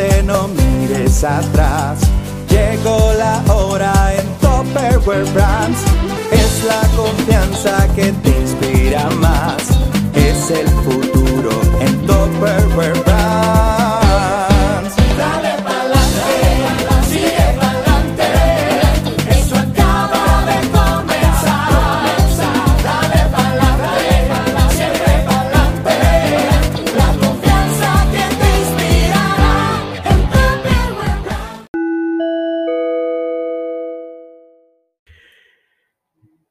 años atrás. Llegó la hora en Topperware Brands. Es la confianza que te inspira más. Es el futuro en Topperware Brands.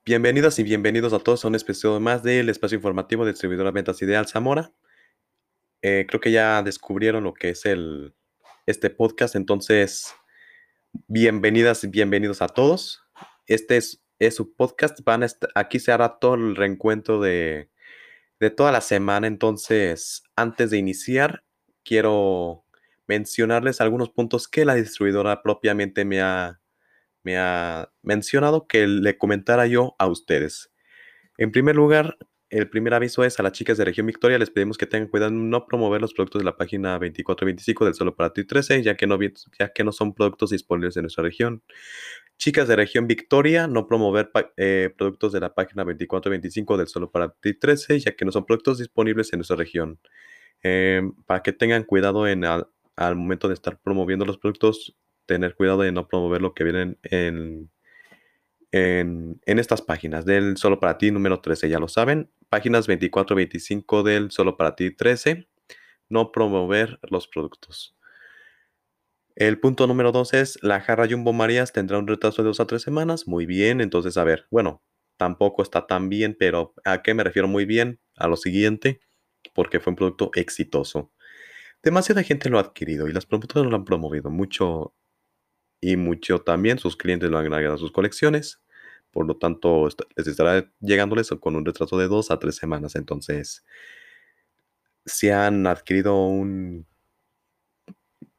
Bienvenidas y bienvenidos a todos a un episodio más del espacio informativo de distribuidora Ventas Ideal Zamora. Eh, creo que ya descubrieron lo que es el, este podcast, entonces bienvenidas y bienvenidos a todos. Este es, es su podcast, van a aquí se hará todo el reencuentro de, de toda la semana, entonces antes de iniciar quiero mencionarles algunos puntos que la distribuidora propiamente me ha me ha mencionado que le comentara yo a ustedes. En primer lugar, el primer aviso es a las chicas de Región Victoria, les pedimos que tengan cuidado en no promover los productos de la página 2425 del Solo para ti 13, ya que no, ya que no son productos disponibles en nuestra región. Chicas de Región Victoria, no promover eh, productos de la página 2425 del Solo para ti 13, ya que no son productos disponibles en nuestra región. Eh, para que tengan cuidado en al momento de estar promoviendo los productos, tener cuidado de no promover lo que vienen en, en, en estas páginas del Solo para ti número 13, ya lo saben. Páginas 24 25 del Solo para ti 13, no promover los productos. El punto número 2 es, la jarra Jumbo Marías tendrá un retraso de 2 a 3 semanas. Muy bien, entonces a ver, bueno, tampoco está tan bien, pero ¿a qué me refiero muy bien? A lo siguiente, porque fue un producto exitoso. Demasiada gente lo ha adquirido y las promotoras lo han promovido mucho y mucho también sus clientes lo han agregado a sus colecciones. Por lo tanto, les estará llegándoles con un retraso de 2 a 3 semanas. Entonces, si han adquirido un,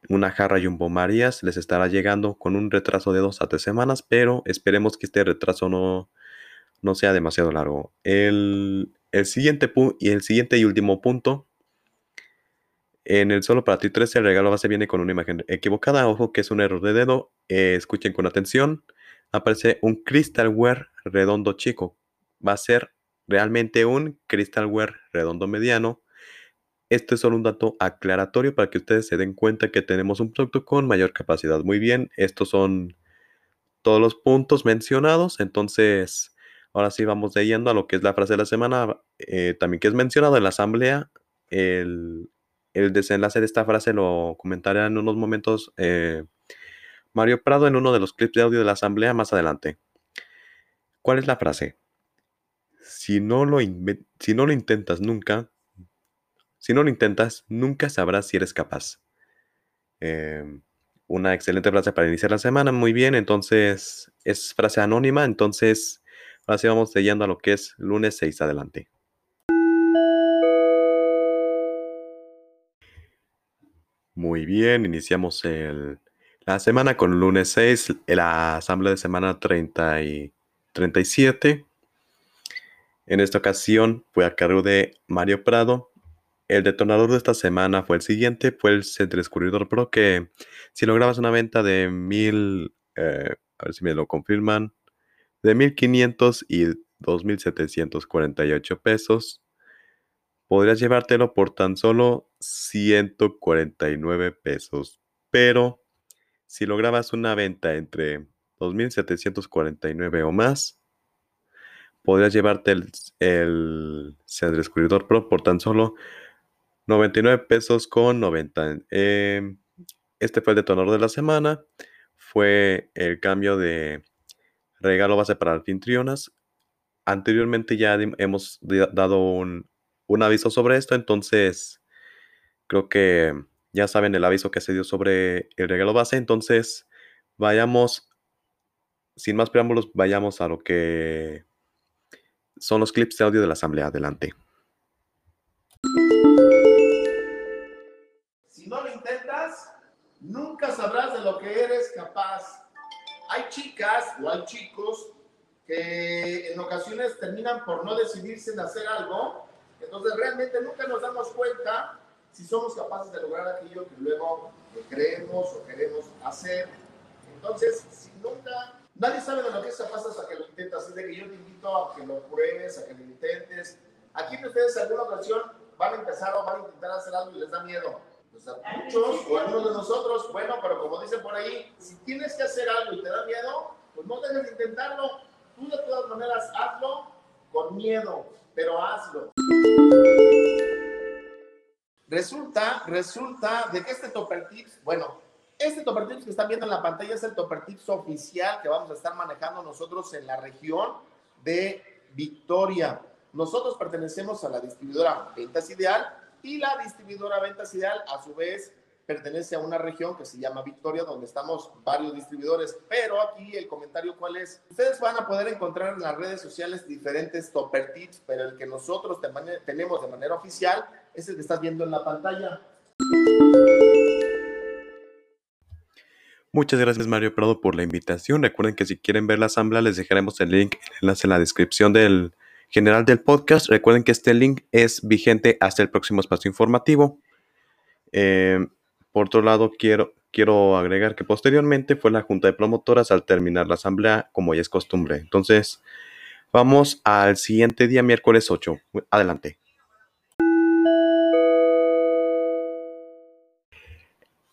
una jarra Jumbo Marías, les estará llegando con un retraso de 2 a 3 semanas, pero esperemos que este retraso no, no sea demasiado largo. El, el siguiente y el siguiente y último punto. En el solo para ti 13 el regalo base viene con una imagen equivocada. Ojo que es un error de dedo. eh, escuchen con atención. Aparece un crystalware redondo chico. Va a ser realmente un crystalware redondo mediano. Esto es solo un dato aclaratorio para que ustedes se den cuenta que tenemos un producto con mayor capacidad. Muy bien, estos son todos los puntos mencionados. Entonces, ahora sí vamos de yendo a lo que es la frase de la semana. eh, también que es mencionado en la asamblea. El, el desenlace de esta frase lo comentaré en unos momentos eh, Mario Prado en uno de los clips de audio de la asamblea más adelante. ¿Cuál es la frase? Si no lo, intentas nunca, si no lo intentas, nunca sabrás si eres capaz. Eh, una excelente frase para iniciar la semana. Muy bien, entonces es frase anónima. Entonces, ahora sí vamos leyendo a lo que es lunes 6 adelante. Muy bien, iniciamos el- la semana con lunes 6, la asamblea de semana 30 y 37. En esta ocasión fue a cargo de Mario Prado. El detonador de esta semana fue el siguiente, fue el Centrescurridor Pro, que si lograbas una venta de mil, eh, a ver si me lo confirman, de 1500 y 2748 pesos, podrías llevártelo por tan solo 149 pesos. Pero si lograbas una venta entre 2749 o más, podrías llevarte el, el Descubridor Pro por tan solo 99 pesos con 90. Eh, este fue el detonador de la semana. Fue el cambio de regalo base para anfitrionas. Anteriormente ya hemos dado un, un aviso sobre esto, entonces creo que ya saben el aviso que se dio sobre el regalo base. Entonces, vayamos, sin más preámbulos, vayamos a lo que son los clips de audio de la asamblea. Adelante. Si no lo intentas, nunca sabrás de lo que eres capaz. Hay chicas o hay chicos que en ocasiones terminan por no decidirse en hacer algo, entonces realmente nunca nos damos cuenta si somos capaces de lograr aquello que luego creemos o queremos hacer. Entonces, si nunca, nadie sabe de lo que se pasa hasta que lo intentas. Así de que yo te invito a que lo pruebes, a que lo intentes. Aquí ustedes en alguna ocasión van a empezar o van a intentar hacer algo y les da miedo. Pues a muchos o a algunos de nosotros, bueno, pero como dicen por ahí, si tienes que hacer algo y te da miedo, pues no dejes de intentarlo. Tú de todas maneras hazlo con miedo, pero hazlo. Resulta, resulta de que este Topper Tips, bueno, este Topper Tips que están viendo en la pantalla es el Topper Tips oficial que vamos a estar manejando nosotros en la región de Victoria. Nosotros pertenecemos a la distribuidora Ventas Ideal y la distribuidora Ventas Ideal a su vez pertenece a una región que se llama Victoria, donde estamos varios distribuidores. Pero aquí el comentario cuál es. Ustedes van a poder encontrar en las redes sociales diferentes topper tips, pero el que nosotros tenemos de manera oficial es el estás viendo en la pantalla. Muchas gracias Mario Prado por la invitación. Recuerden que si quieren ver la asamblea les dejaremos el link, el enlace en la descripción del general del podcast. Recuerden que este link es vigente hasta el próximo espacio informativo. Eh, por otro lado, quiero, quiero agregar que posteriormente fue la junta de promotoras al terminar la asamblea, como ya es costumbre. Entonces, vamos al siguiente día, miércoles 8. Adelante.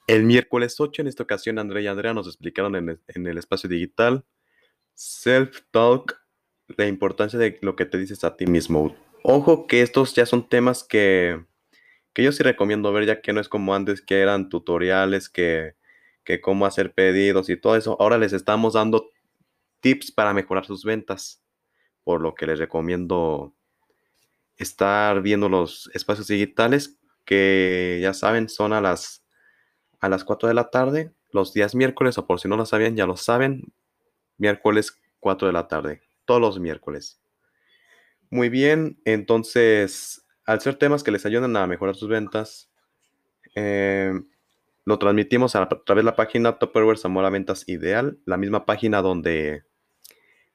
El miércoles 8, en esta ocasión, Andrea y Andrea nos explicaron en el, en el espacio digital Self-Talk, la importancia de lo que te dices a ti mismo. Ojo que estos ya son temas que que yo sí recomiendo ver, ya que no es como antes que eran tutoriales, que, que cómo hacer pedidos y todo eso. Ahora les estamos dando tips para mejorar sus ventas, por lo que les recomiendo estar viendo los espacios digitales que ya saben son a las a las 4 de la tarde los días miércoles o por si no lo sabían ya lo saben miércoles 4 de la tarde todos los miércoles muy bien entonces al ser temas que les ayudan a mejorar sus ventas, eh, lo transmitimos a, través de la página Topperware Zamora Ventas Ideal, la misma página donde,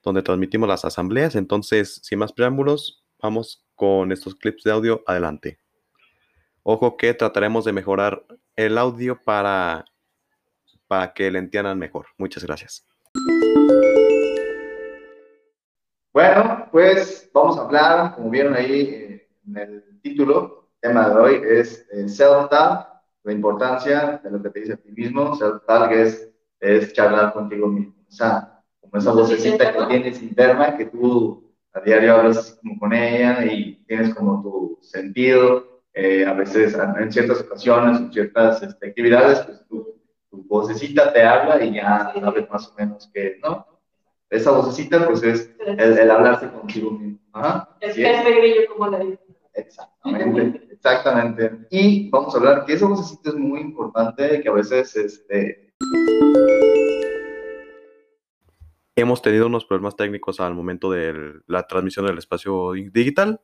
donde transmitimos las asambleas. Entonces, sin más preámbulos, vamos con estos clips de audio. Adelante. Ojo que trataremos de mejorar el audio para, para que le entiendan mejor. Muchas gracias. Bueno, pues vamos a hablar, como vieron ahí, eh, en el título, el tema de hoy es eh, self-talk, la importancia de lo que te dice a ti mismo. Self-talk es, es charlar contigo mismo. O sea, como esa vocecita que tienes interna, que tú a diario hablas como con ella y tienes como tu sentido. Eh, a veces, en ciertas ocasiones, en ciertas este, actividades, pues tu, tu, vocecita te habla y ya sabes más o menos que, ¿no? Esa vocecita, pues es el, el hablarse contigo mismo. Ajá. Es que es como la dice. Exactamente, exactamente. Y vamos a hablar que ese vocecito es muy importante, que a veces este... Hemos tenido unos problemas técnicos al momento de la transmisión del espacio digital.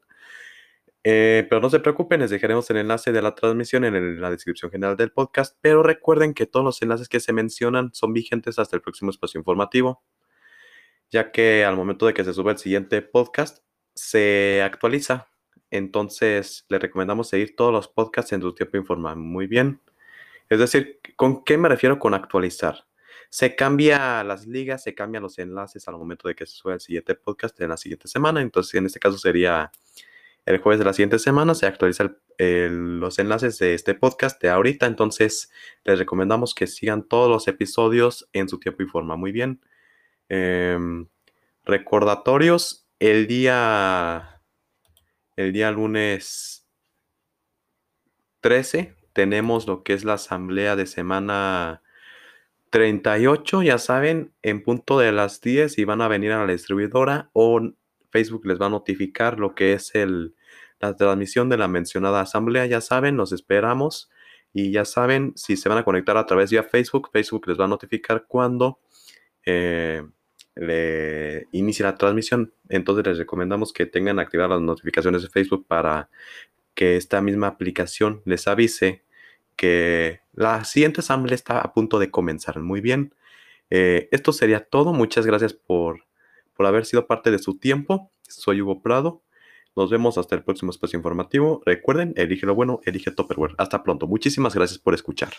Eh, pero no se preocupen, les dejaremos el enlace de la transmisión en la descripción general del podcast. Pero recuerden que todos los enlaces que se mencionan son vigentes hasta el próximo espacio informativo, ya que al momento de que se sube el siguiente podcast, se actualiza entonces, le recomendamos seguir todos los podcasts en tu tiempo informal. Muy bien. Es decir, ¿con qué me refiero con actualizar? Se cambia las ligas, se cambian los enlaces al momento de que se sube el siguiente podcast en la siguiente semana. Entonces, en este caso sería el jueves de la siguiente semana, se actualizan los enlaces de este podcast de ahorita. Entonces, les recomendamos que sigan todos los episodios en su tiempo y forma. Muy bien. Em, recordatorios. El día el día lunes 13 tenemos lo que es la asamblea de semana 38, ya saben, en punto de las 10 y van a venir a la distribuidora o Facebook les va a notificar lo que es el, la transmisión de la mencionada asamblea, ya saben, los esperamos y ya saben, si se van a conectar a través de Facebook, Facebook les va a notificar cuando eh, le inicie la transmisión. Entonces les recomendamos que tengan activadas las notificaciones de Facebook para que esta misma aplicación les avise que la siguiente asamblea está a punto de comenzar. Muy bien. Eh, esto sería todo. Muchas gracias por, por haber sido parte de su tiempo. Soy Hugo Prado. Nos vemos hasta el próximo espacio informativo. Recuerden, elige lo bueno, elige Topperware. Hasta pronto. Muchísimas gracias por escuchar.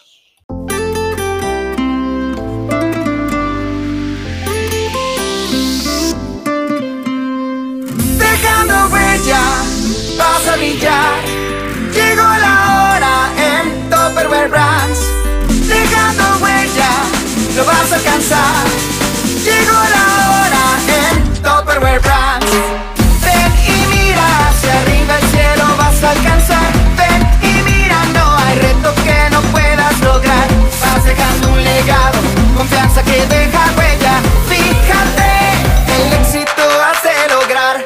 Dejando huella, vas a brillar. Llegó la hora en Topperware Brands. Dejando huella, lo vas a alcanzar. Llegó la hora en Topperware Brands.